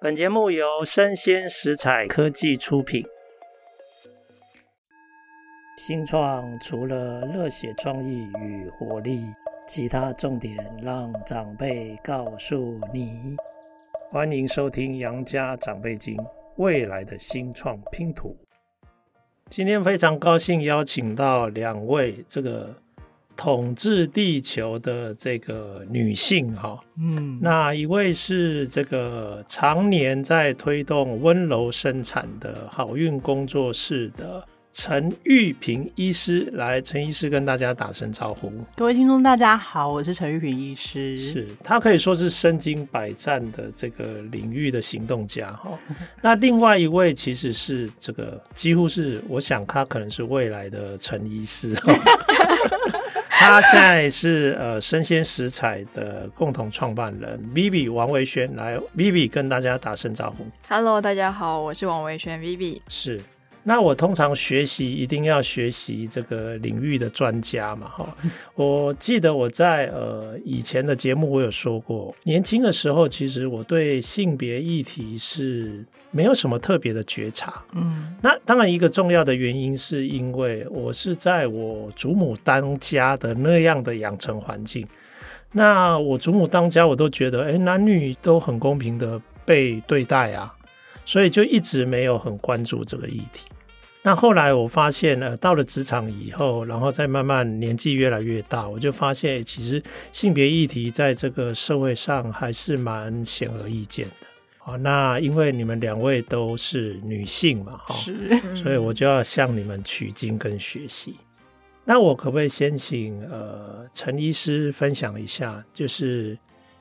本节目由生鲜食材科技出品。新创除了热血创意与活力，其他重点让长辈告诉你。欢迎收听《杨家长辈经》，未来的新创拼图。今天非常高兴邀请到两位这个。统治地球的这个女性哈，嗯，那一位是这个常年在推动温柔生产的好孕工作室的陈玉平医师，来，陈医师跟大家打声招呼。各位听众，大家好，我是陈玉平医师。是，他可以说是身经百战的这个领域的行动家哈。那另外一位其实是这个，几乎是我想他可能是未来的陈医师。他现在是呃生鲜食材的共同创办人 Vivi 王维轩，来 Vivi 跟大家打声招呼。Hello，大家好，我是王维轩 Vivi。是。那我通常学习一定要学习这个领域的专家嘛，哈。我记得我在呃以前的节目我有说过，年轻的时候其实我对性别议题是没有什么特别的觉察。嗯，那当然一个重要的原因是因为我是在我祖母当家的那样的养成环境。那我祖母当家，我都觉得哎，男女都很公平的被对待啊，所以就一直没有很关注这个议题。那后来我发现，呃，到了职场以后，然后再慢慢年纪越来越大，我就发现，其实性别议题在这个社会上还是蛮显而易见的。好，那因为你们两位都是女性嘛，哈，所以我就要向你们取经跟学习。那我可不可以先请呃陈医师分享一下，就是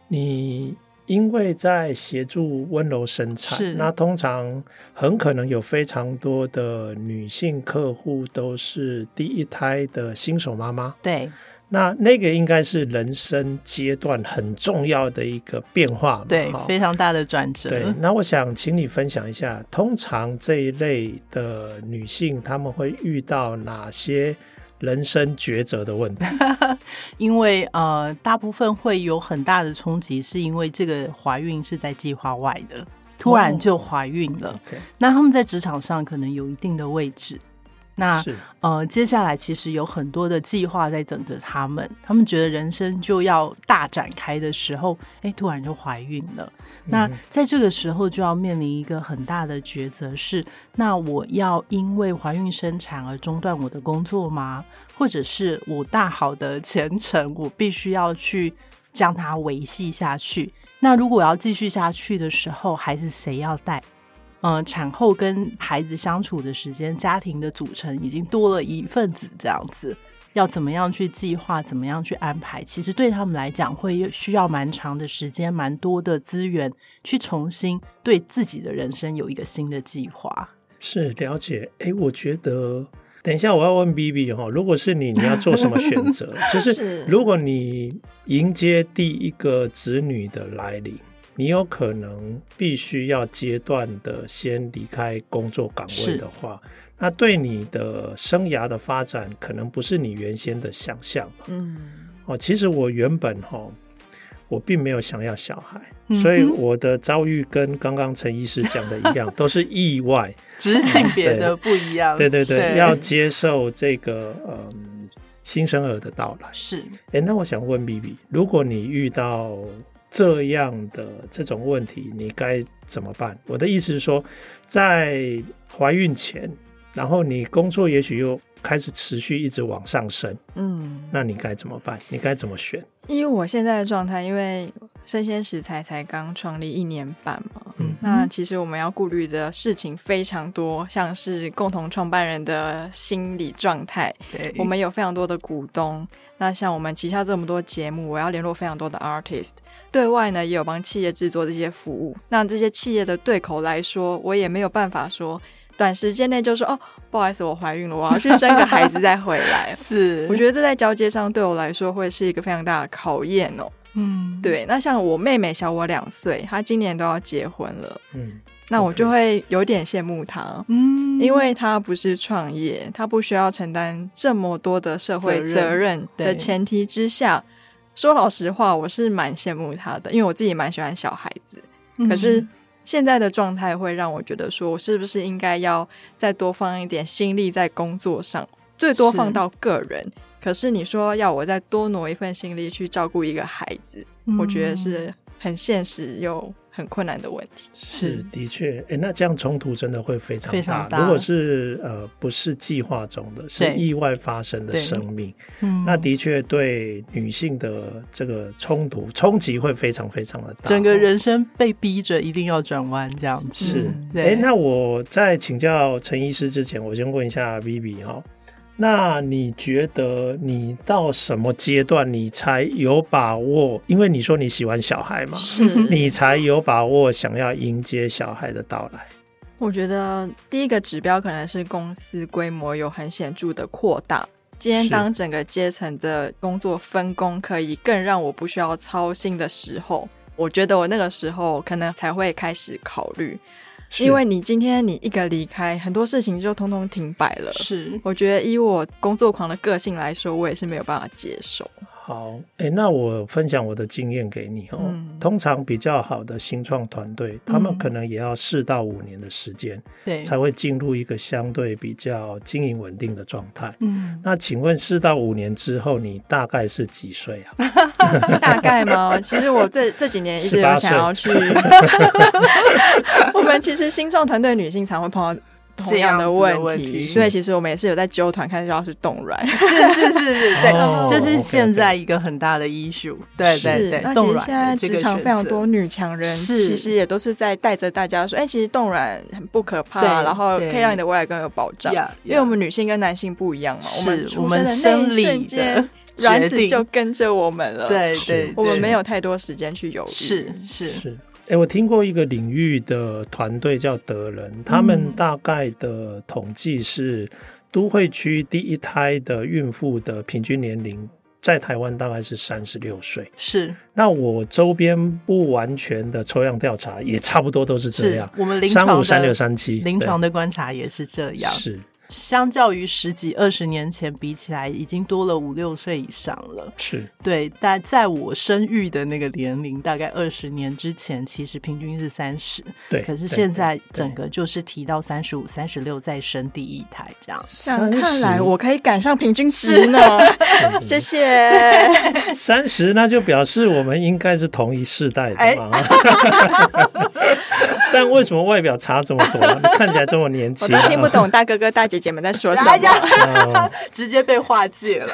你。因为在协助温柔生产，是那通常很可能有非常多的女性客户都是第一胎的新手妈妈。对，那那个应该是人生阶段很重要的一个变化，对，非常大的转折。对，那我想请你分享一下，通常这一类的女性，她们会遇到哪些？人生抉择的问题，因为呃，大部分会有很大的冲击，是因为这个怀孕是在计划外的，突然就怀孕了。Oh, okay. 那他们在职场上可能有一定的位置。那呃，接下来其实有很多的计划在等着他们。他们觉得人生就要大展开的时候，哎，突然就怀孕了。嗯、那在这个时候就要面临一个很大的抉择是：那我要因为怀孕生产而中断我的工作吗？或者是我大好的前程，我必须要去将它维系下去？那如果我要继续下去的时候，孩子谁要带？呃，产后跟孩子相处的时间，家庭的组成已经多了一份子，这样子要怎么样去计划，怎么样去安排？其实对他们来讲，会需要蛮长的时间，蛮多的资源，去重新对自己的人生有一个新的计划。是了解，哎，我觉得等一下我要问 Vivi 哈，如果是你，你要做什么选择？就是如果你迎接第一个子女的来临。你有可能必须要阶段的先离开工作岗位的话，那对你的生涯的发展可能不是你原先的想象。嗯，哦，其实我原本哈，我并没有想要小孩，嗯、所以我的遭遇跟刚刚陈医师讲的一样，都是意外，只是性别的不一样。对 对对，对要接受这个嗯新生儿的到来。是，哎，那我想问 Vivi，如果你遇到这样的这种问题，你该怎么办？我的意思是说，在怀孕前，然后你工作也许又开始持续一直往上升，嗯，那你该怎么办？你该怎么选？因为我现在的状态，因为生鲜食材才刚创立一年半嘛，嗯，那其实我们要顾虑的事情非常多，像是共同创办人的心理状态，对，我们有非常多的股东。那像我们旗下这么多节目，我要联络非常多的 artist，对外呢也有帮企业制作这些服务。那这些企业的对口来说，我也没有办法说短时间内就说哦，不好意思，我怀孕了，我要去生个孩子再回来。是，我觉得这在交接上对我来说会是一个非常大的考验哦。嗯，对。那像我妹妹小我两岁，她今年都要结婚了。嗯。那我就会有点羡慕她，嗯，因为她不是创业，她不需要承担这么多的社会责任的前提之下，说老实话，我是蛮羡慕她的，因为我自己蛮喜欢小孩子，可是现在的状态会让我觉得说，我是不是应该要再多放一点心力在工作上，最多放到个人。是可是你说要我再多挪一份心力去照顾一个孩子，嗯、我觉得是很现实又。很困难的问题是的确，哎，那这样冲突真的会非常大。非常大。如果是呃不是计划中的，是意外发生的生命，嗯，那的确对女性的这个冲突冲击会非常非常的大，整个人生被逼着一定要转弯这样子。是，哎，那我在请教陈医师之前，我先问一下 Vivi 哈。那你觉得你到什么阶段你才有把握？因为你说你喜欢小孩嘛，是你才有把握想要迎接小孩的到来。我觉得第一个指标可能是公司规模有很显著的扩大。今天当整个阶层的工作分工可以更让我不需要操心的时候，我觉得我那个时候可能才会开始考虑。因为你今天你一个离开，很多事情就通通停摆了。是，我觉得以我工作狂的个性来说，我也是没有办法接受。好，哎、欸，那我分享我的经验给你哦。嗯、通常比较好的新创团队，他们可能也要四到五年的时间，对、嗯，才会进入一个相对比较经营稳定的状态。嗯，那请问四到五年之后，你大概是几岁啊？大概吗？其实我这这几年一直有想要去。我们其实新创团队女性常会碰到。同样的问题，所以其实我们也是有在揪团，看就要是冻卵，是是是是，对，这是现在一个很大的 issue，对对对。那其实现在职场非常多女强人，其实也都是在带着大家说，哎，其实冻卵很不可怕，然后可以让你的未来更有保障。因为我们女性跟男性不一样嘛，我们出生的那一瞬间，卵子就跟着我们了，对对，我们没有太多时间去犹豫，是是是。哎，我听过一个领域的团队叫德人，他们大概的统计是都会区第一胎的孕妇的平均年龄在台湾大概是三十六岁。是，那我周边不完全的抽样调查也差不多都是这样。我们临床的三五三六三七，临床的观察也是这样。是。相较于十几二十年前比起来，已经多了五六岁以上了。是对，但在我生育的那个年龄，大概二十年之前，其实平均是三十。对，可是现在整个就是提到三十五、三十六再生第一胎这样。那看来，我可以赶上平均值呢。谢谢。三十，那就表示我们应该是同一世代的嘛。但为什么外表差这么多？你看起来这么年轻，我都听不懂大哥哥大姐姐们在说什么，直接被划界了。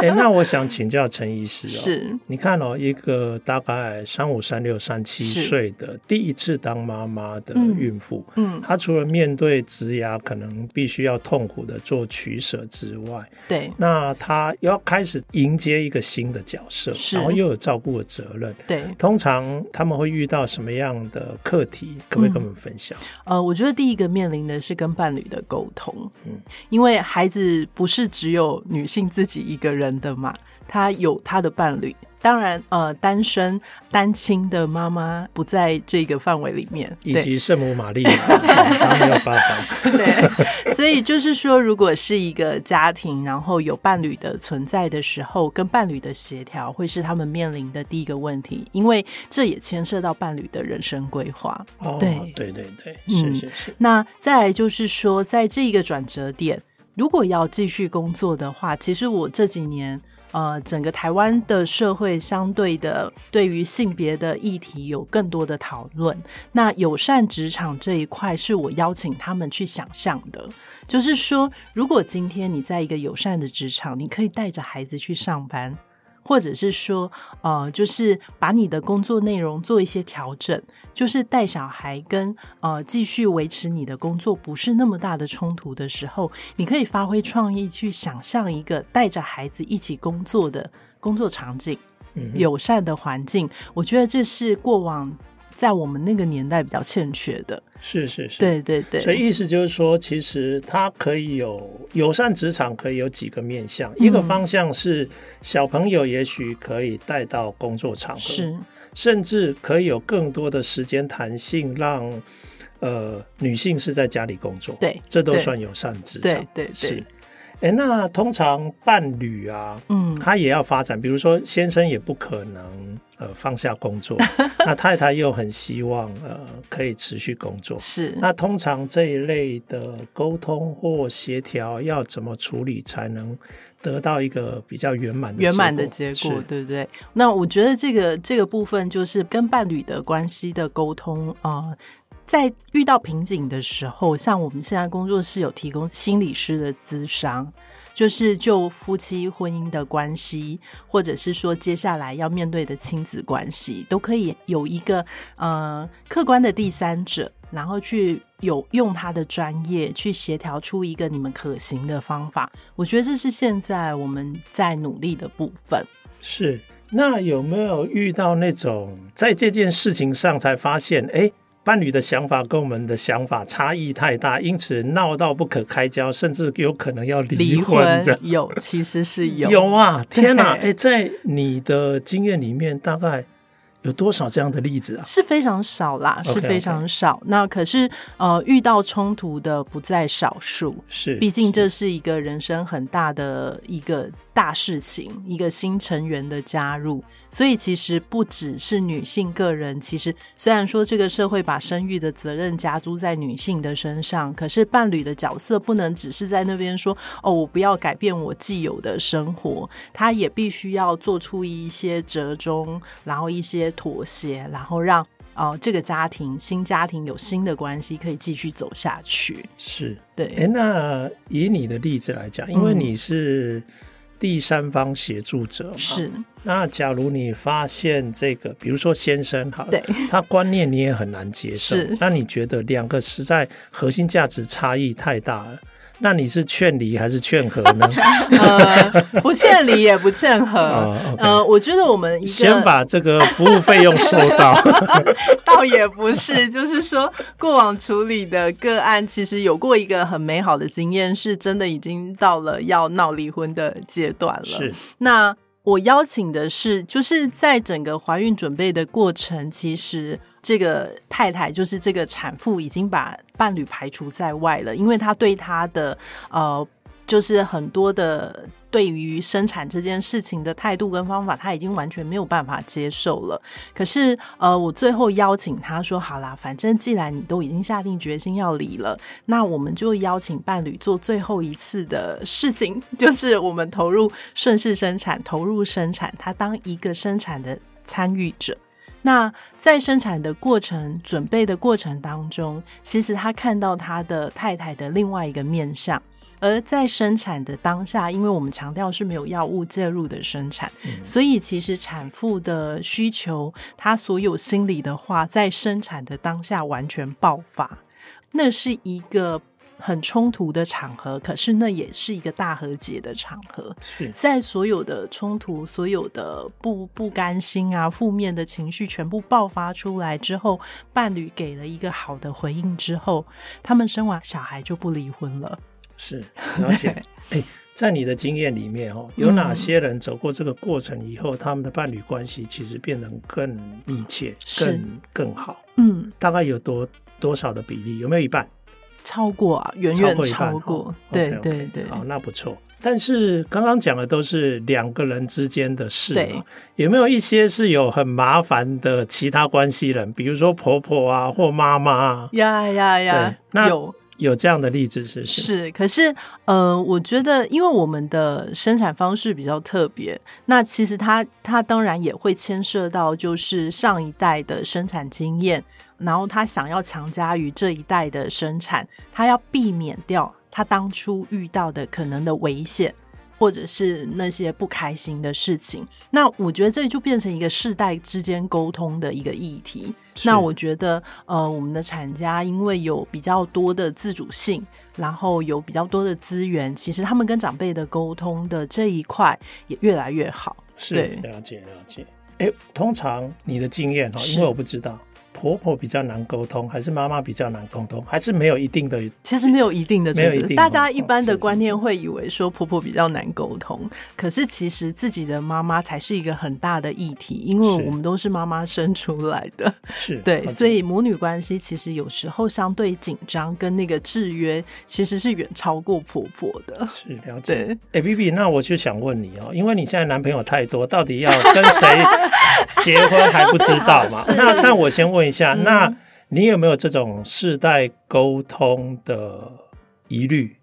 哎、欸，那我想请教陈医师哦，是。你看哦，一个大概三五、三六、三七岁的第一次当妈妈的孕妇，嗯，她除了面对职涯可能必须要痛苦的做取舍之外，对，那她要开始迎接一个新的角色，然后又有照顾的责任，对，通常他们会遇到什么样的课题？可不可以跟我们分享？嗯，呃，我觉得第一个面临的是跟伴侣的沟通，嗯，因为孩子不是只有女性自己一个人的嘛，他有他的伴侣。当然，呃，单身单亲的妈妈不在这个范围里面，以及圣母玛利亚，她没有办法。对，所以就是说，如果是一个家庭，然后有伴侣的存在的时候，跟伴侣的协调会是他们面临的第一个问题，因为这也牵涉到伴侣的人生规划。哦，对，对对对，是是是。那再来就是说，在这个转折点，如果要继续工作的话，其实我这几年。呃，整个台湾的社会相对的对于性别的议题有更多的讨论。那友善职场这一块是我邀请他们去想象的，就是说，如果今天你在一个友善的职场，你可以带着孩子去上班。或者是说，呃，就是把你的工作内容做一些调整，就是带小孩跟呃继续维持你的工作不是那么大的冲突的时候，你可以发挥创意去想象一个带着孩子一起工作的工作场景，嗯，友善的环境。我觉得这是过往。在我们那个年代比较欠缺的，是是是，对对对，所以意思就是说，其实它可以有友善职场，可以有几个面向。嗯、一个方向是小朋友也许可以带到工作场合，是，甚至可以有更多的时间弹性让，让呃女性是在家里工作，对，这都算友善职场，对对，对对。是。哎，那通常伴侣啊，嗯，他也要发展，比如说先生也不可能。呃放下工作，那太太又很希望呃可以持续工作。是，那通常这一类的沟通或协调要怎么处理才能得到一个比较圆满圆满的结果，对不对？那我觉得这个这个部分就是跟伴侣的关系的沟通啊。呃在遇到瓶颈的时候，像我们现在工作室有提供心理师的咨商，就是就夫妻婚姻的关系，或者是说接下来要面对的亲子关系，都可以有一个呃客观的第三者，然后去有用他的专业去协调出一个你们可行的方法。我觉得这是现在我们在努力的部分。是，那有没有遇到那种在这件事情上才发现，哎？伴侣的想法跟我们的想法差异太大，因此闹到不可开交，甚至有可能要离婚。离婚有，其实是有。有啊，天哪！哎，在你的经验里面，大概。有多少这样的例子啊？是非常少啦，是非常少。Okay, okay. 那可是呃，遇到冲突的不在少数。是，毕竟这是一个人生很大的一个大事情，一个新成员的加入。所以其实不只是女性个人，其实虽然说这个社会把生育的责任加诸在女性的身上，可是伴侣的角色不能只是在那边说哦，我不要改变我既有的生活，他也必须要做出一些折中，然后一些。妥协，然后让哦、呃、这个家庭新家庭有新的关系可以继续走下去。是对。哎，那以你的例子来讲，因为你是第三方协助者嘛，是。那假如你发现这个，比如说先生哈，对，他观念你也很难接受，那你觉得两个实在核心价值差异太大了？那你是劝离还是劝和呢？呃，不劝离也不劝和。呃，哦 okay、呃，我觉得我们先把这个服务费用收到，倒也不是，就是说过往处理的个案，其实有过一个很美好的经验，是真的已经到了要闹离婚的阶段了。是，那我邀请的是，就是在整个怀孕准备的过程，其实。这个太太就是这个产妇，已经把伴侣排除在外了，因为她对她的呃，就是很多的对于生产这件事情的态度跟方法，她已经完全没有办法接受了。可是呃，我最后邀请她说：“好啦，反正既然你都已经下定决心要离了，那我们就邀请伴侣做最后一次的事情，就是我们投入顺势生产，投入生产，他当一个生产的参与者。”那在生产的过程、准备的过程当中，其实他看到他的太太的另外一个面相。而在生产的当下，因为我们强调是没有药物介入的生产，嗯，所以其实产妇的需求，她所有心里的话，在生产的当下完全爆发。那是一个。很冲突的场合，可是那也是一个大和解的场合。在所有的冲突、所有的不不甘心啊、负面的情绪全部爆发出来之后，伴侣给了一个好的回应之后，他们生完小孩就不离婚了。是，而且，哎，在你的经验里面哦，有哪些人走过这个过程以后，嗯、他们的伴侣关系其实变得更密切、更更好？嗯，大概有多多少的比例？有没有一半？超过啊，远远超过，对对对，对，好，那不错。但是刚刚讲的都是两个人之间的事，嘛，有没有一些是有很麻烦的其他关系人，比如说婆婆啊或妈妈啊？呀呀呀，那有有这样的例子是是，可是呃，我觉得因为我们的生产方式比较特别，那其实它它当然也会牵涉到就是上一代的生产经验。然后他想要强加于这一代的生产，他要避免掉他当初遇到的可能的危险，或者是那些不开心的事情。那我觉得这就变成一个世代之间沟通的一个议题。那我觉得，呃，我们的产家因为有比较多的自主性，然后有比较多的资源，其实他们跟长辈的沟通的这一块也越来越好。是，了解了解。哎，通常你的经验哈，因为我不知道。婆婆比较难沟通，还是妈妈比较难沟通，还是没有一定的？其实没有一定的，没有一定。大家一般的观念会以为说婆婆比较难沟通，哦，是是是，可是其实自己的妈妈才是一个很大的议题，因为我们都是妈妈生出来的，是对，所以母女关系其实有时候相对紧张，跟那个制约其实是远超过婆婆的。是了解。哎，B B，那我就想问你哦，因为你现在男朋友太多，到底要跟谁结婚还不知道嘛？那那我先问一下，嗯、那你有没有这种世代沟通的疑虑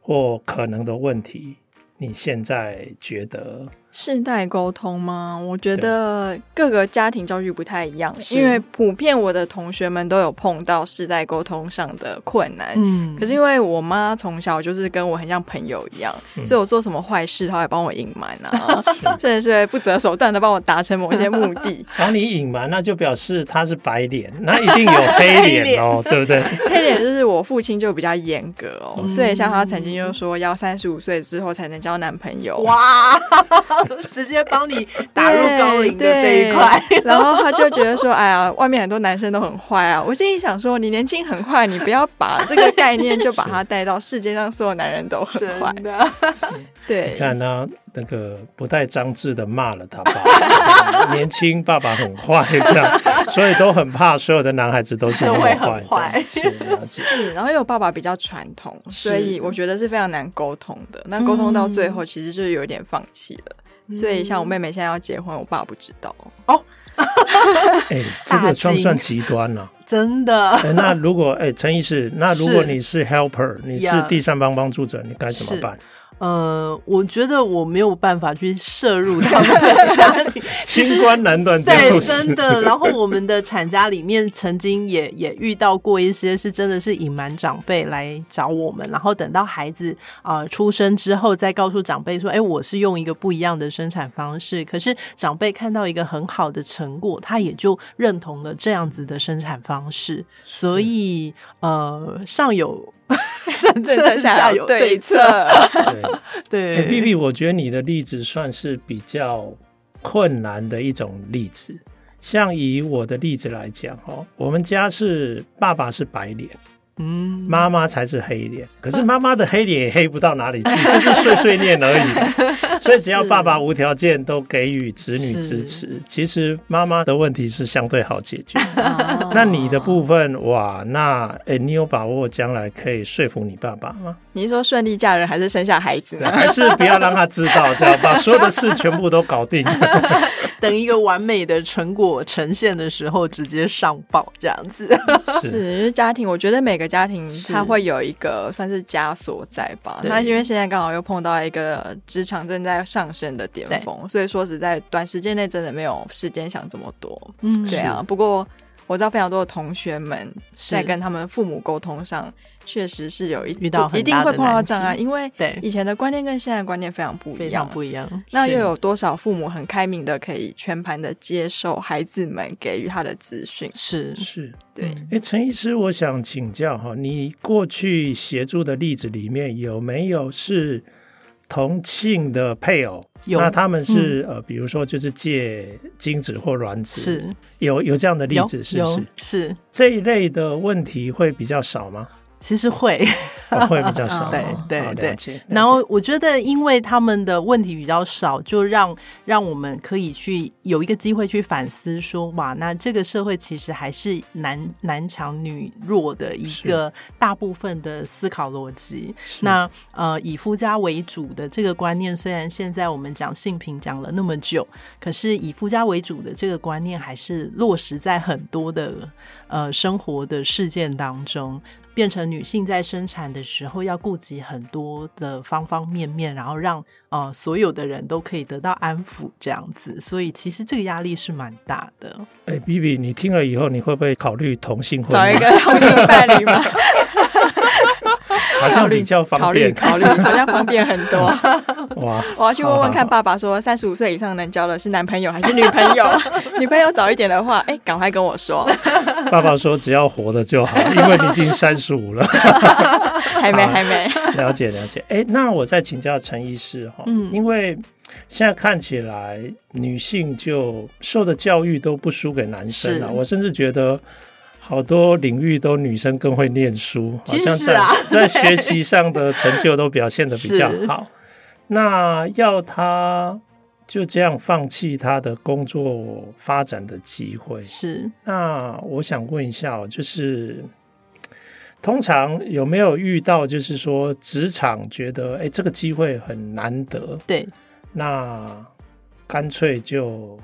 或可能的问题？你现在觉得？世代沟通吗？我觉得各个家庭教育不太一样，因为普遍我的同学们都有碰到世代沟通上的困难。嗯，可是因为我妈从小就是跟我很像朋友一样，嗯、所以我做什么坏事，她会帮我隐瞒啊，甚至是不择手段的帮我达成某些目的。然后你隐瞒，那就表示他是白脸，那一定有黑 脸哦，对不对？黑脸就是我父亲就比较严格哦，嗯、所以像他曾经就说要三十五岁之后才能交男朋友。哇！直接帮你 打入高龄的这一块，然后他就觉得说：“哎呀，外面很多男生都很坏啊！”我心里想说：“你年轻很坏，你不要把这个概念就把它带到世界上所有男人都很坏。”对，你看他那个不带脏字的骂了他爸，年轻爸爸很坏这样，所以都很怕所有的男孩子都是那么坏。是，然后因为我爸爸比较传统，所以我觉得是非常难沟通的。那沟通到最后，其实就是有点放弃了。所以，像我妹妹现在要结婚，我爸不知道哦。哎、欸，这个算不算极端了、啊？真的、欸？那如果哎，陈医师，那如果你是 helper，是你是第三方帮助者，你该怎么办？呃，我觉得我没有办法去摄入他们的家庭，清官难断家务事。对，真的。然后我们的产家里面曾经也也遇到过一些是真的是隐瞒长辈来找我们，然后等到孩子啊、呃、出生之后，再告诉长辈说：“哎，我是用一个不一样的生产方式。”可是长辈看到一个很好的成果，他也就认同了这样子的生产方式。所以呃，上有。政策下有对策，对 对。B B，我觉得你的例子算是比较困难的一种例子。像以我的例子来讲，哦，我们家是爸爸是白脸。嗯，妈妈才是黑脸，可是妈妈的黑脸也黑不到哪里去，就是碎碎念而已。所以只要爸爸无条件都给予子女支持，其实妈妈的问题是相对好解决。那你的部分，哇，那哎、欸，你有把握将来可以说服你爸爸吗？你是说顺利嫁人，还是生下孩子呢？还是不要让他知道，这样把所有的事全部都搞定，等一个完美的成果呈现的时候，直接上报这样子。是，是家庭，我觉得每个。家庭他会有一个算是枷锁在吧？那因为现在刚好又碰到一个职场正在上升的巅峰，所以说实在短时间内真的没有时间想这么多。嗯，对啊。不过我知道非常多的同学们在跟他们父母沟通上。确实是有一遇到一定会碰到障碍，因为对以前的观念跟现在的观念非常不一样，不一样。那又有多少父母很开明的可以全盘的接受孩子们给予他的资讯？是是，对。哎，陈医师，我想请教哈，你过去协助的例子里面有没有是同性的配偶？有，那他们是、嗯、呃，比如说就是借精子或卵子，是有有这样的例子，是不是？是这一类的问题会比较少吗？其实会、哦、会比较少，对对对。然后我觉得，因为他们的问题比较少，就让让我们可以去有一个机会去反思说，说哇，那这个社会其实还是男男强女弱的一个大部分的思考逻辑。那呃，以夫家为主的这个观念，虽然现在我们讲性平讲了那么久，可是以夫家为主的这个观念，还是落实在很多的呃生活的事件当中。变成女性在生产的时候要顾及很多的方方面面，然后让呃所有的人都可以得到安抚，这样子，所以其实这个压力是蛮大的。哎、欸、B B，你听了以后你会不会考虑同性婚？找一个同性伴侣吗？好像比较方便，考虑考虑，好像方便很多。哇！我要去问问看，爸爸说三十五岁以上能交的是男朋友还是女朋友？女朋友早一点的话，哎，赶快跟我说。爸爸说只要活着就好，因为你已经三十五了。还没，还没。了解，了解。哎，那我再请教陈医师哈，嗯，因为现在看起来女性就受的教育都不输给男生了，我甚至觉得。好多领域都女生更会念书，好像在 在学习上的成就都表现的比较好。那要她就这样放弃她的工作发展的机会，是？那我想问一下，就是通常有没有遇到，就是说职场觉得，哎，这个机会很难得，对，那干脆就。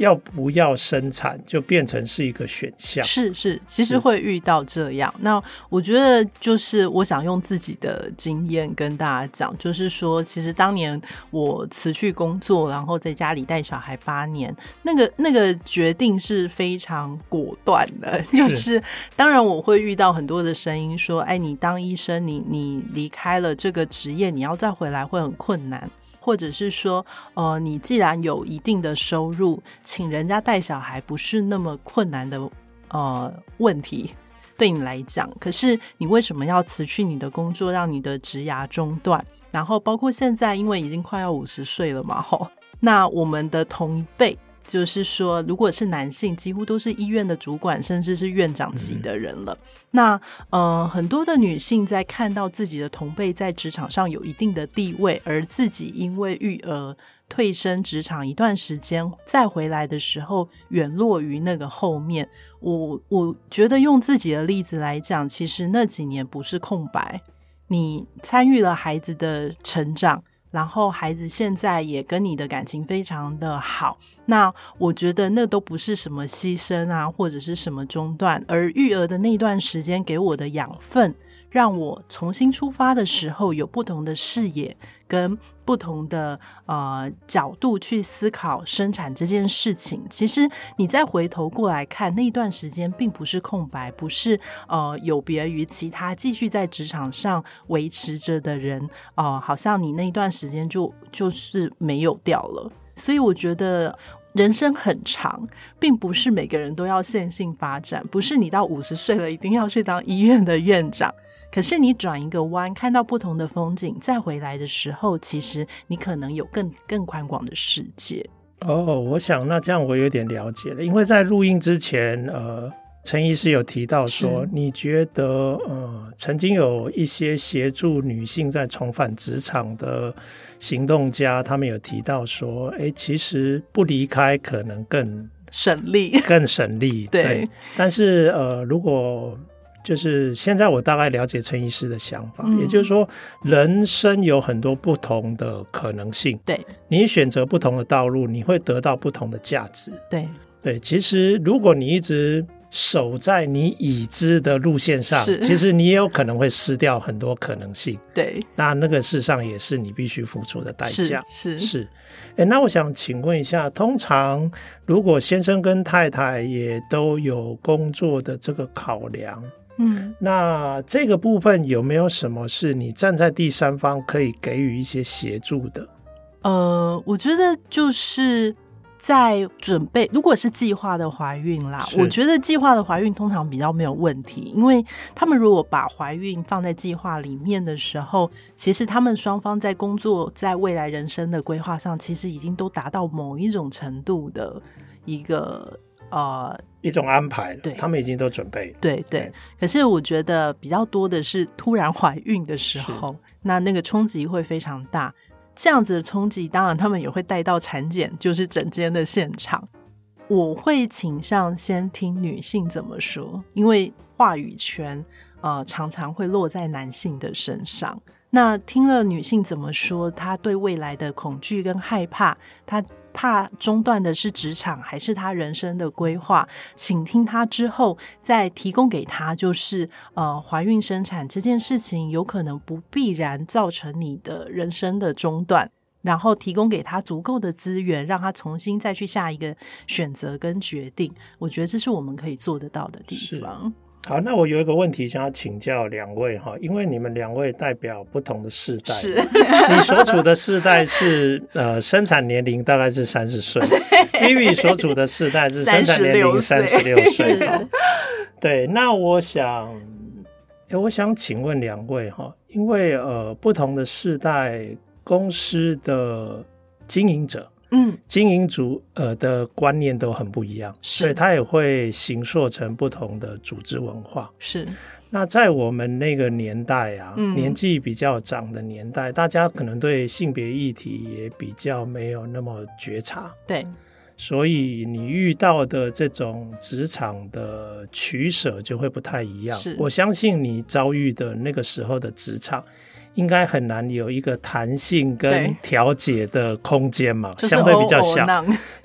要不要生产就变成是一个选项。是是，其实会遇到这样。那我觉得就是我想用自己的经验跟大家讲，就是说，其实当年我辞去工作，然后在家里带小孩八年，那个那个决定是非常果断的。就是当然我会遇到很多的声音说，哎，你当医生，你你离开了这个职业，你要再回来会很困难。或者是说，呃，你既然有一定的收入，请人家带小孩不是那么困难的呃问题，对你来讲。可是你为什么要辞去你的工作，让你的职涯中断？然后包括现在，因为已经快要五十岁了嘛，吼，那我们的同一辈。就是说，如果是男性，几乎都是医院的主管，甚至是院长级的人了。嗯、那呃，很多的女性在看到自己的同辈在职场上有一定的地位，而自己因为育儿退身职场一段时间，再回来的时候，远落于那个后面。我我觉得用自己的例子来讲，其实那几年不是空白，你参与了孩子的成长。然后孩子现在也跟你的感情非常的好，那我觉得那都不是什么牺牲啊，或者是什么中断，而育儿的那段时间给我的养分，让我重新出发的时候有不同的视野。跟不同的呃角度去思考生产这件事情，其实你再回头过来看那一段时间，并不是空白，不是呃有别于其他继续在职场上维持着的人，哦、呃，好像你那一段时间就就是没有掉了。所以我觉得人生很长，并不是每个人都要线性发展，不是你到五十岁了一定要去当医院的院长。可是你转一个弯，看到不同的风景，再回来的时候，其实你可能有更更宽广的世界。哦，我想那这样我有点了解了，因为在录音之前，呃，陈医师有提到说，你觉得呃，曾经有一些协助女性在重返职场的行动家，他们有提到说，哎，其实不离开可能更省力，更省力。对，对，但是呃，如果就是现在，我大概了解陈医师的想法，嗯，也就是说，人生有很多不同的可能性。对，你选择不同的道路，你会得到不同的价值。对对，其实如果你一直守在你已知的路线上，其实你也有可能会失掉很多可能性。对，那那个事实上也是你必须付出的代价。是是，是。哎，那我想请问一下，通常如果先生跟太太也都有工作的这个考量，嗯，那这个部分有没有什么是你站在第三方可以给予一些协助的？呃，我觉得就是在准备，如果是计划的怀孕啦，我觉得计划的怀孕通常比较没有问题，因为他们如果把怀孕放在计划里面的时候，其实他们双方在工作，在未来人生的规划上，其实已经都达到某一种程度的一个。呃，一种安排，对，他们已经都准备。对对，对，可是我觉得比较多的是突然怀孕的时候，那那个冲击会非常大。这样子的冲击，当然他们也会带到产检，就是整间的现场。我会倾向先听女性怎么说，因为话语权呃常常会落在男性的身上。那听了女性怎么说，她对未来的恐惧跟害怕，她。怕中断的是职场还是他人生的规划？请听他之后再提供给他，就是呃，怀孕生产这件事情有可能不必然造成你的人生的中断，然后提供给他足够的资源，让他重新再去下一个选择跟决定。我觉得这是我们可以做得到的地方。好，那我有一个问题想要请教两位哈，因为你们两位代表不同的世代，是你所处的世代是呃生产年龄大概是三十岁，Vivi 所处的世代是生产年龄三十六岁。对，那我想，我想请问两位哈，因为呃不同的世代公司的经营者。嗯，经营组呃的观念都很不一样，所以他也会形塑成不同的组织文化。是，那在我们那个年代啊，嗯、年纪比较长的年代，大家可能对性别议题也比较没有那么觉察。对，所以你遇到的这种职场的取舍就会不太一样。是，我相信你遭遇的那个时候的职场。应该很难有一个弹性跟调节的空间嘛，相对比较小。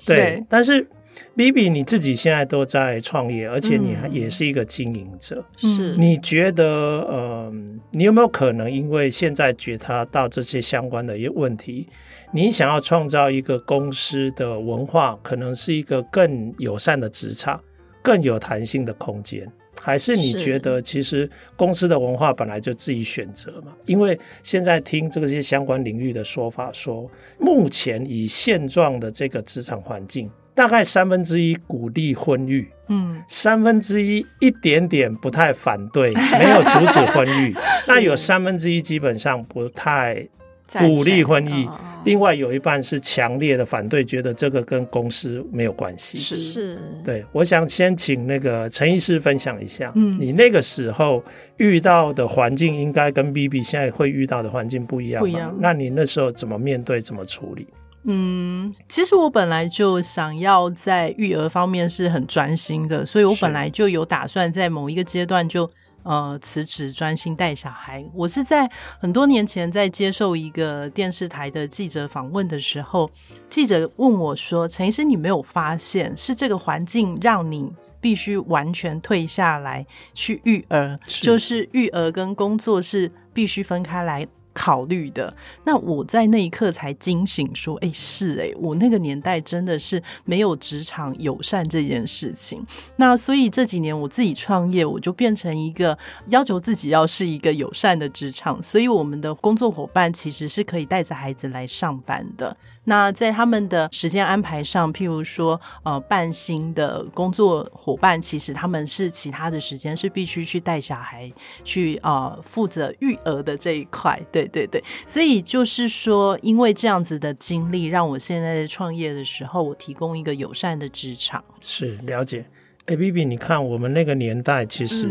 对，但是 Bibi，你自己现在都在创业，而且你还也是一个经营者，是、嗯？你觉得，呃，你有没有可能因为现在觉察到这些相关的一些问题，你想要创造一个公司的文化，可能是一个更友善的职场，更有弹性的空间？还是你觉得，其实公司的文化本来就自己选择嘛？因为现在听这些相关领域的说法说，目前以现状的这个职场环境。大概三分之一鼓励婚育，嗯，三分之一一点点不太反对，没有阻止婚育，那有三分之一基本上不太鼓励婚育，另外有一半是强烈的反对，觉得这个跟公司没有关系。是是，对，我想先请那个陈医师分享一下，嗯，你那个时候遇到的环境应该跟 BB 现在会遇到的环境不一样，不一样。那你那时候怎么面对，怎么处理？嗯，其实我本来就想要在育儿方面是很专心的，所以我本来就有打算在某一个阶段就呃辞职，专心带小孩。我是在很多年前在接受一个电视台的记者访问的时候，记者问我说：“陈医师，你没有发现是这个环境让你必须完全退下来去育儿，是就是育儿跟工作是必须分开来。”考虑的，那我在那一刻才惊醒，说：“哎，是哎，我那个年代真的是没有职场友善这件事情。那所以这几年我自己创业，我就变成一个要求自己要是一个友善的职场。所以我们的工作伙伴其实是可以带着孩子来上班的。那在他们的时间安排上，譬如说，呃，半薪的工作伙伴，其实他们是其他的时间是必须去带小孩，去呃负责育儿的这一块，对。对对，所以就是说，因为这样子的经历，让我现在在创业的时候，我提供一个友善的职场。是了解。哎，Bibi，你看我们那个年代，其实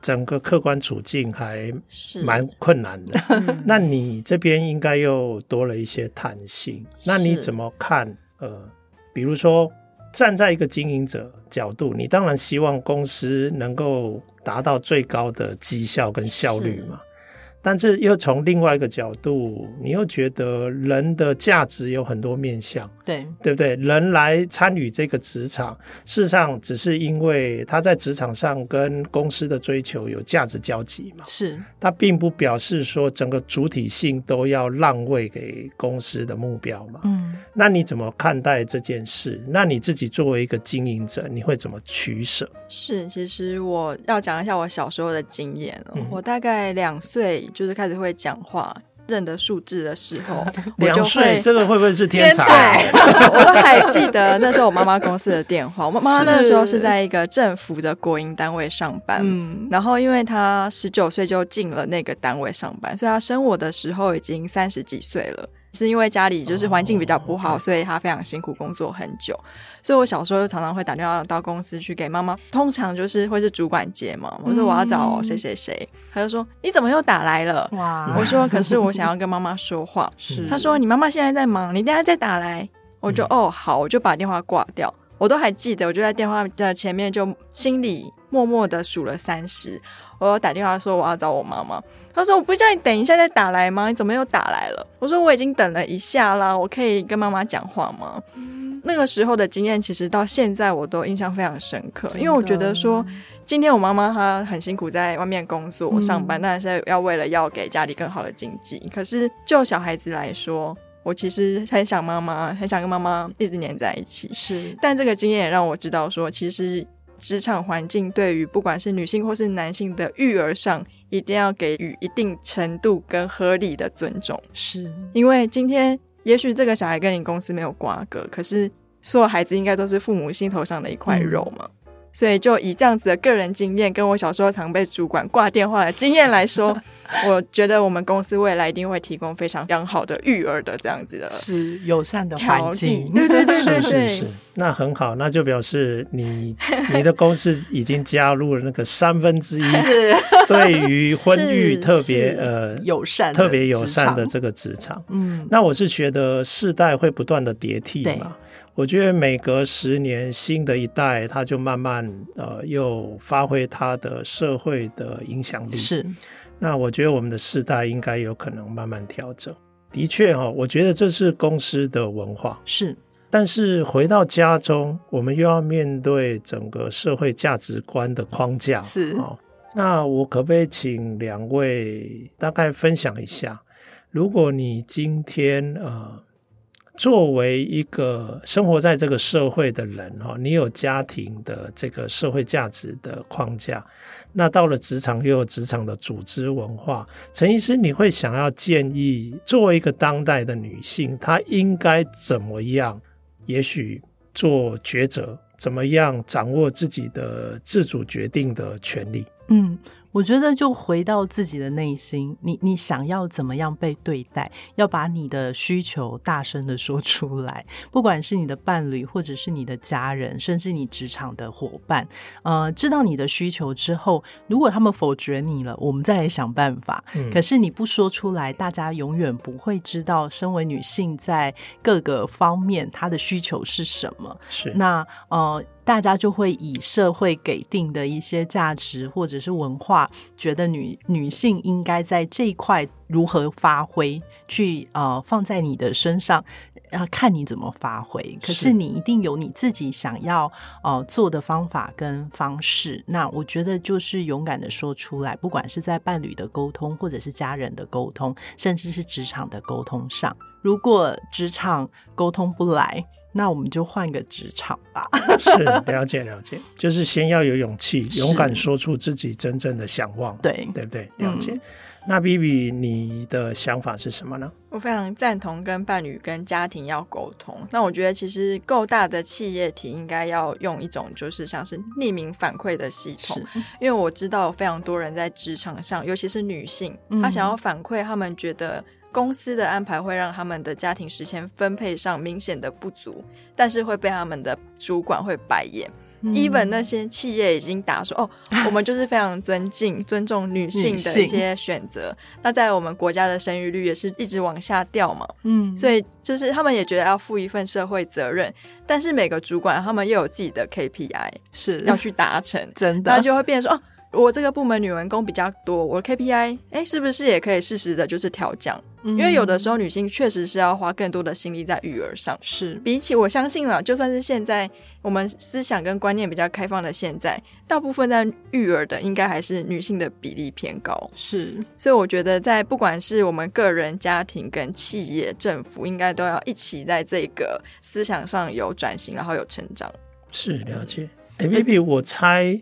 整个客观处境还蛮困难的。嗯、那你这边应该又多了一些弹性。那你怎么看？呃，比如说站在一个经营者角度，你当然希望公司能够达到最高的绩效跟效率嘛。但是又从另外一个角度，你又觉得人的价值有很多面向，对对不对？人来参与这个职场，事实上只是因为他在职场上跟公司的追求有价值交集嘛，是。他并不表示说整个主体性都要让位给公司的目标嘛。嗯，那你怎么看待这件事？那你自己作为一个经营者，你会怎么取舍？是，其实我要讲一下我小时候的经验。嗯，我大概两岁。就是开始会讲话、认得数字的时候，两岁这个会不会是天才？我都还记得那时候我妈妈公司的电话，我妈妈那个时候是在一个政府的国营单位上班，嗯，然后因为她十九岁就进了那个单位上班，所以她生我的时候已经三十几岁了。是因为家里就是环境比较不好，哦、所以他非常辛苦工作很久。所以我小时候就常常会打电话到公司去给妈妈，通常就是会是主管接嘛。我说我要找谁谁谁，他就说你怎么又打来了？哇！我说可是我想要跟妈妈说话。是他说你妈妈现在在忙，你等下再打来。我就、嗯、哦好，我就把电话挂掉。我都还记得，我就在电话的前面就心里默默的数了三十。我要打电话说我要找我妈妈，她说我不叫你等一下再打来吗？你怎么又打来了？我说我已经等了一下啦，我可以跟妈妈讲话吗？嗯、那个时候的经验其实到现在我都印象非常深刻，因为我觉得说今天我妈妈她很辛苦在外面工作上班，但是要为了要给家里更好的经济。可是就小孩子来说，我其实很想妈妈，很想跟妈妈一直黏在一起。是，但这个经验也让我知道说，其实。职场环境对于不管是女性或是男性的育儿上，一定要给予一定程度跟合理的尊重。是，因为今天也许这个小孩跟你公司没有瓜葛，可是所有孩子应该都是父母心头上的一块肉嘛。嗯所以，就以这样子的个人经验，跟我小时候常被主管挂电话的经验来说，我觉得我们公司未来一定会提供非常良好的育儿的这样子的，是友善的环境。对对对对对，是是是，那很好，那就表示你你的公司已经加入了那个三分之一，是。对于婚育特别呃友善、特别友善的这个职场。嗯，那我是觉得世代会不断的迭替嘛。我觉得每隔十年，新的一代他就慢慢呃又发挥他的社会的影响力。是，那我觉得我们的世代应该有可能慢慢调整。的确哈，我觉得这是公司的文化。是，但是回到家中，我们又要面对整个社会价值观的框架。是哦，那我可不可以请两位大概分享一下，如果你今天呃，作为一个生活在这个社会的人哈，你有家庭的这个社会价值的框架，那到了职场又有职场的组织文化，陈医师，你会想要建议，作为一个当代的女性，她应该怎么样？也许做抉择，怎么样掌握自己的自主决定的权利？嗯。我觉得就回到自己的内心，你你想要怎么样被对待？要把你的需求大声的说出来，不管是你的伴侣，或者是你的家人，甚至你职场的伙伴，呃，知道你的需求之后，如果他们否决你了，我们再来想办法。嗯。可是你不说出来，大家永远不会知道，身为女性在各个方面她的需求是什么。是。那呃。大家就会以社会给定的一些价值或者是文化，觉得女女性应该在这一块如何发挥，去呃放在你的身上，要看你怎么发挥。可是你一定有你自己想要呃做的方法跟方式。那我觉得就是勇敢的说出来，不管是在伴侣的沟通，或者是家人的沟通，甚至是职场的沟通上，如果职场沟通不来。那我们就换个职场吧。是，了解了解，就是先要有勇气，勇敢说出自己真正的想望，对对不对？了解。嗯、那 Bibi，你的想法是什么呢？我非常赞同跟伴侣、跟家庭要沟通。那我觉得其实够大的企业体应该要用一种就是像是匿名反馈的系统，因为我知道有非常多人在职场上，尤其是女性，她想要反馈，他们觉得。公司的安排会让他们的家庭时间分配上明显的不足，但是会被他们的主管会白眼。嗯、even 那些企业已经打说哦，我们就是非常尊敬、尊重女性的一些选择。那在我们国家的生育率也是一直往下掉嘛。嗯，所以就是他们也觉得要负一份社会责任，但是每个主管他们又有自己的 KPI 是要去达成，真的，那就会变成说哦。我这个部门女员工比较多，我的 KPI 哎，是不是也可以适时的，就是调降？嗯，因为有的时候女性确实是要花更多的心力在育儿上。是，比起我相信了，就算是现在我们思想跟观念比较开放的现在，大部分在育儿的应该还是女性的比例偏高。是，所以我觉得在不管是我们个人、家庭跟企业、政府，应该都要一起在这个思想上有转型，然后有成长。是，了解。哎，Bibi，我猜。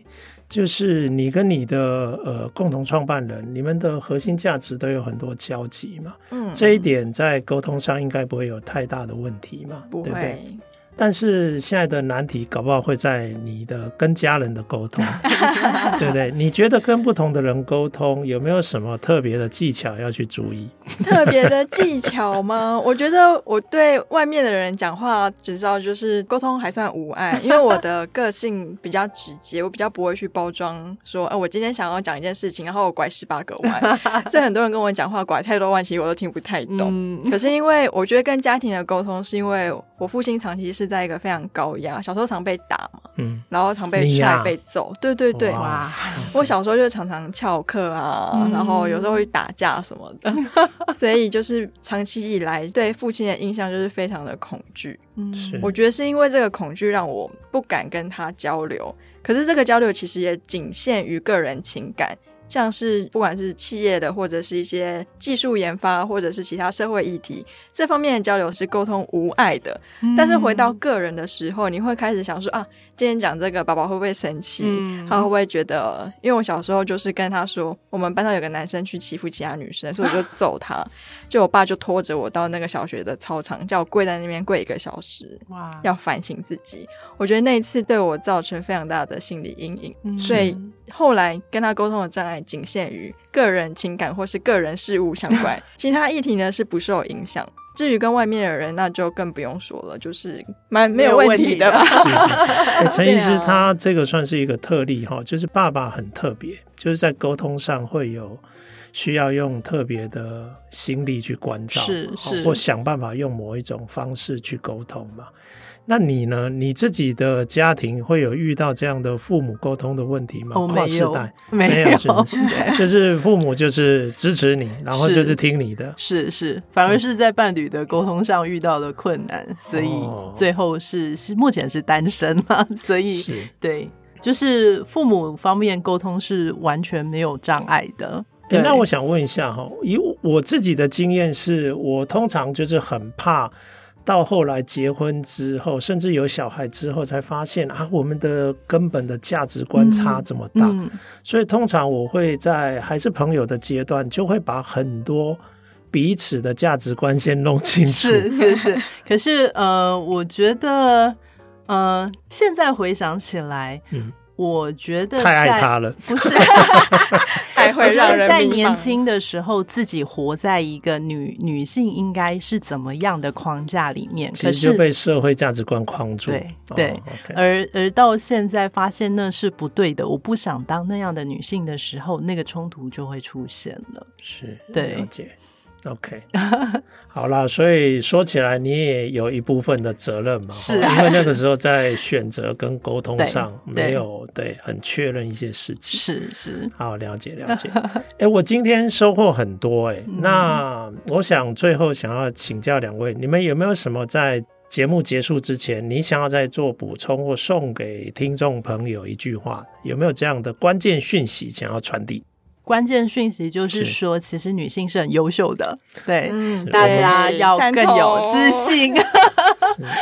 就是你跟你的呃共同创办人，你们的核心价值都有很多交集嘛，嗯，这一点在沟通上应该不会有太大的问题嘛，不会。对不对？但是现在的难题搞不好会在你的跟家人的沟通，对不对？你觉得跟不同的人沟通有没有什么特别的技巧要去注意？特别的技巧吗？我觉得我对外面的人讲话，只知道就是沟通还算无碍，因为我的个性比较直接，我比较不会去包装说，哎、呃，我今天想要讲一件事情，然后我拐十八个弯。所以很多人跟我讲话拐太多弯，其实我都听不太懂。嗯、可是因为我觉得跟家庭的沟通，是因为我父亲长期是在一个非常高压，小时候常被打嘛，嗯，然后常被踹、啊、被揍，对对对，哇！我小时候就常常翘课啊，嗯、然后有时候会打架什么的，所以就是长期以来对父亲的印象就是非常的恐惧。嗯，是，我觉得是因为这个恐惧让我不敢跟他交流，可是这个交流其实也仅限于个人情感。像是不管是企业的，或者是一些技术研发，或者是其他社会议题，这方面的交流是沟通无碍的。嗯。但是回到个人的时候，你会开始想说啊，今天讲这个，爸爸会不会生气？嗯。他会不会觉得？因为我小时候就是跟他说，我们班上有个男生去欺负其他女生，所以我就揍他。就我爸就拖着我到那个小学的操场，叫我跪在那边跪一个小时，哇，要反省自己。我觉得那一次对我造成非常大的心理阴影，嗯。所以后来跟他沟通的障碍。仅限于个人情感或是个人事务相关，其他议题呢是不受影响。至于跟外面的人，那就更不用说了，就是蛮没有问题的吧。陈医师他这个算是一个特例哈，就是爸爸很特别，就是在沟通上会有需要用特别的心力去关照，是是，或想办法用某一种方式去沟通嘛。那你呢？你自己的家庭会有遇到这样的父母沟通的问题吗？哦，跨世代没有，没有，是就是父母就是支持你，然后就是听你的，是是，是，反而是在伴侣的沟通上遇到了困难，嗯、所以最后是是目前是单身了，所以对，就是父母方面沟通是完全没有障碍的。欸、那我想问一下哈，以我自己的经验是，我通常就是很怕。到后来结婚之后，甚至有小孩之后，才发现啊，我们的根本的价值观差这么大。嗯嗯、所以通常我会在还是朋友的阶段，就会把很多彼此的价值观先弄清楚。是是是。可是呃，我觉得呃，现在回想起来，嗯。我觉得太爱他了，不是，太会让人在年轻的时候自己活在一个女女性应该是怎么样的框架里面，可是就被社会价值观框住。对对，哦 okay、而而到现在发现那是不对的，我不想当那样的女性的时候，那个冲突就会出现了。是，对。了解。OK，好啦，所以说起来，你也有一部分的责任嘛，是啊，因为那个时候在选择跟沟通上没有对，对很确认一些事情，是是，好了解了解。哎、欸，我今天收获很多哎、欸，那我想最后想要请教两位，你们有没有什么在节目结束之前，你想要再做补充或送给听众朋友一句话，有没有这样的关键讯息想要传递？关键讯息就是说，其实女性是很优秀的，对，嗯，大家要更有自信。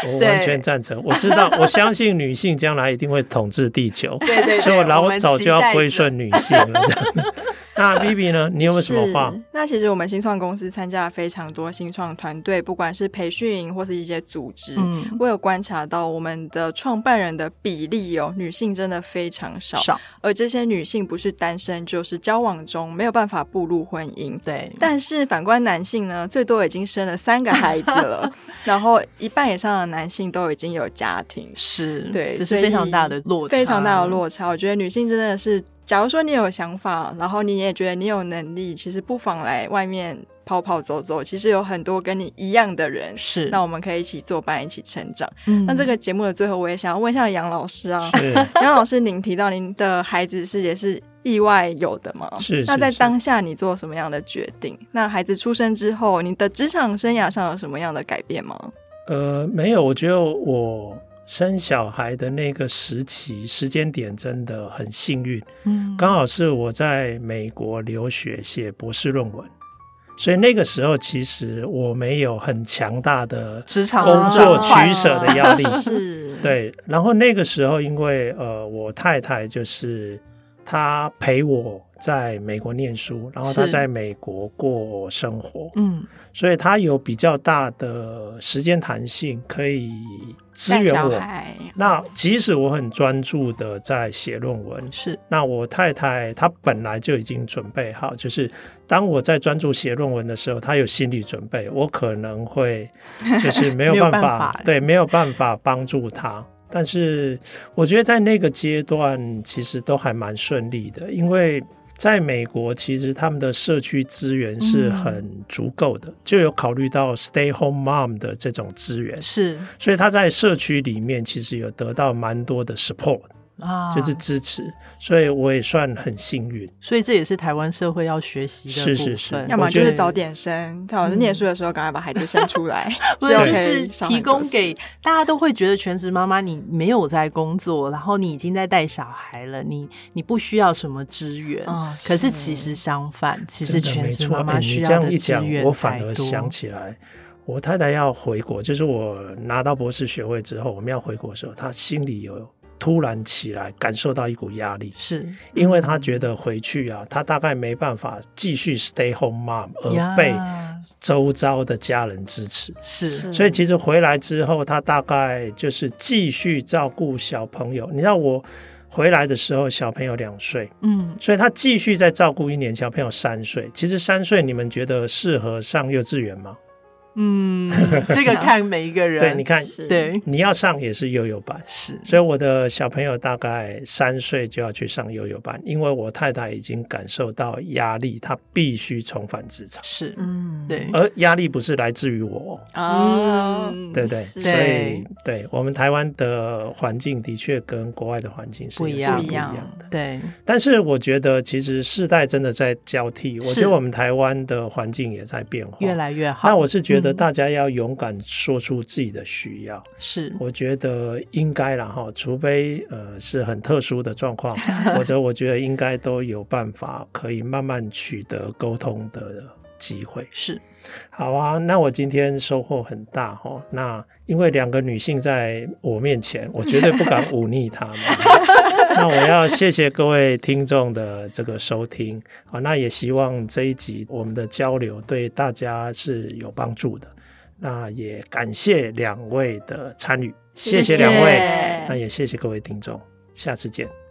我完全赞成，我知道，我相信女性将来一定会统治地球，对对，对，所以我老早就要归顺女性了，这样。那 Vivi 呢？你有没有什么话？那其实我们新创公司参加了非常多新创团队，不管是培训或是一些组织，嗯，我有观察到我们的创办人的比例哦，女性真的非常少，少。而这些女性不是单身，就是交往中没有办法步入婚姻。对。但是反观男性呢，最多已经生了三个孩子了，然后一半以上的男性都已经有家庭，是对，这是非常大的落差，非常大的落差。我觉得女性真的是。假如说你有想法，然后你也觉得你有能力，其实不妨来外面跑跑走走。其实有很多跟你一样的人，是那我们可以一起作伴，一起成长。嗯，那这个节目的最后，我也想要问一下杨老师啊，杨老师，您提到您的孩子是也是意外有的吗？是，是。那在当下你做什么样的决定？那孩子出生之后，你的职场生涯上有什么样的改变吗？呃，没有，我觉得我。生小孩的那个时期时间点真的很幸运，嗯，刚好是我在美国留学写博士论文，所以那个时候其实我没有很强大的职场工作取舍的压力，是，对。然后那个时候，因为呃，我太太就是她陪我在美国念书，然后她在美国过生活，嗯，所以她有比较大的时间弹性，可以。支援我，那即使我很专注的在写论文，是那我太太她本来就已经准备好，就是当我在专注写论文的时候，她有心理准备，我可能会 就是没有办法，办法对，没有办法帮助她。但是我觉得在那个阶段，其实都还蛮顺利的，因为。在美国，其实他们的社区资源是很足够的，嗯，就有考虑到 stay home mom 的这种资源，是，所以他在社区里面其实有得到蛮多的 support。啊，就是支持，所以我也算很幸运。所以这也是台湾社会要学习的是是是，要么就是早点生，他老师念书的时候赶快把孩子生出来，不是就是提供给大家都会觉得全职妈妈你没有在工作，然后你已经在带小孩了，你你不需要什么资源。哦，可是其实相反，其实全职妈妈需要的资源，我反而想起来，我太太要回国，就是我拿到博士学位之后，我们要回国的时候，她心里有。突然起来，感受到一股压力，是因为他觉得回去啊，他大概没办法继续 stay home mom，而被周遭的家人支持，是。所以其实回来之后，他大概就是继续照顾小朋友。你知道我回来的时候，小朋友两岁，嗯，所以他继续在照顾一年，小朋友三岁。其实三岁，你们觉得适合上幼稚园吗？嗯，这个 看每一个人。对，你看，对，你要上也是悠悠班，是。所以我的小朋友大概三岁就要去上悠悠班，因为我太太已经感受到压力，她必须重返职场。是，嗯，对。而压力不是来自于我，哦，对不对？所以，对我们台湾的环境的确跟国外的环境是不一样的。对。但是我觉得，其实世代真的在交替。我觉得我们台湾的环境也在变化，越来越好。那我是觉得。大家要勇敢说出自己的需要，是。我觉得应该了哈，除非呃是很特殊的状况，或者我觉得应该都有办法可以慢慢取得沟通的机会。是，好啊，那我今天收获很大哈。那因为两个女性在我面前，我绝对不敢忤逆她们。那我要谢谢各位听众的这个收听啊，那也希望这一集我们的交流对大家是有帮助的。那也感谢两位的参与，谢谢两位，那也谢谢各位听众，下次见。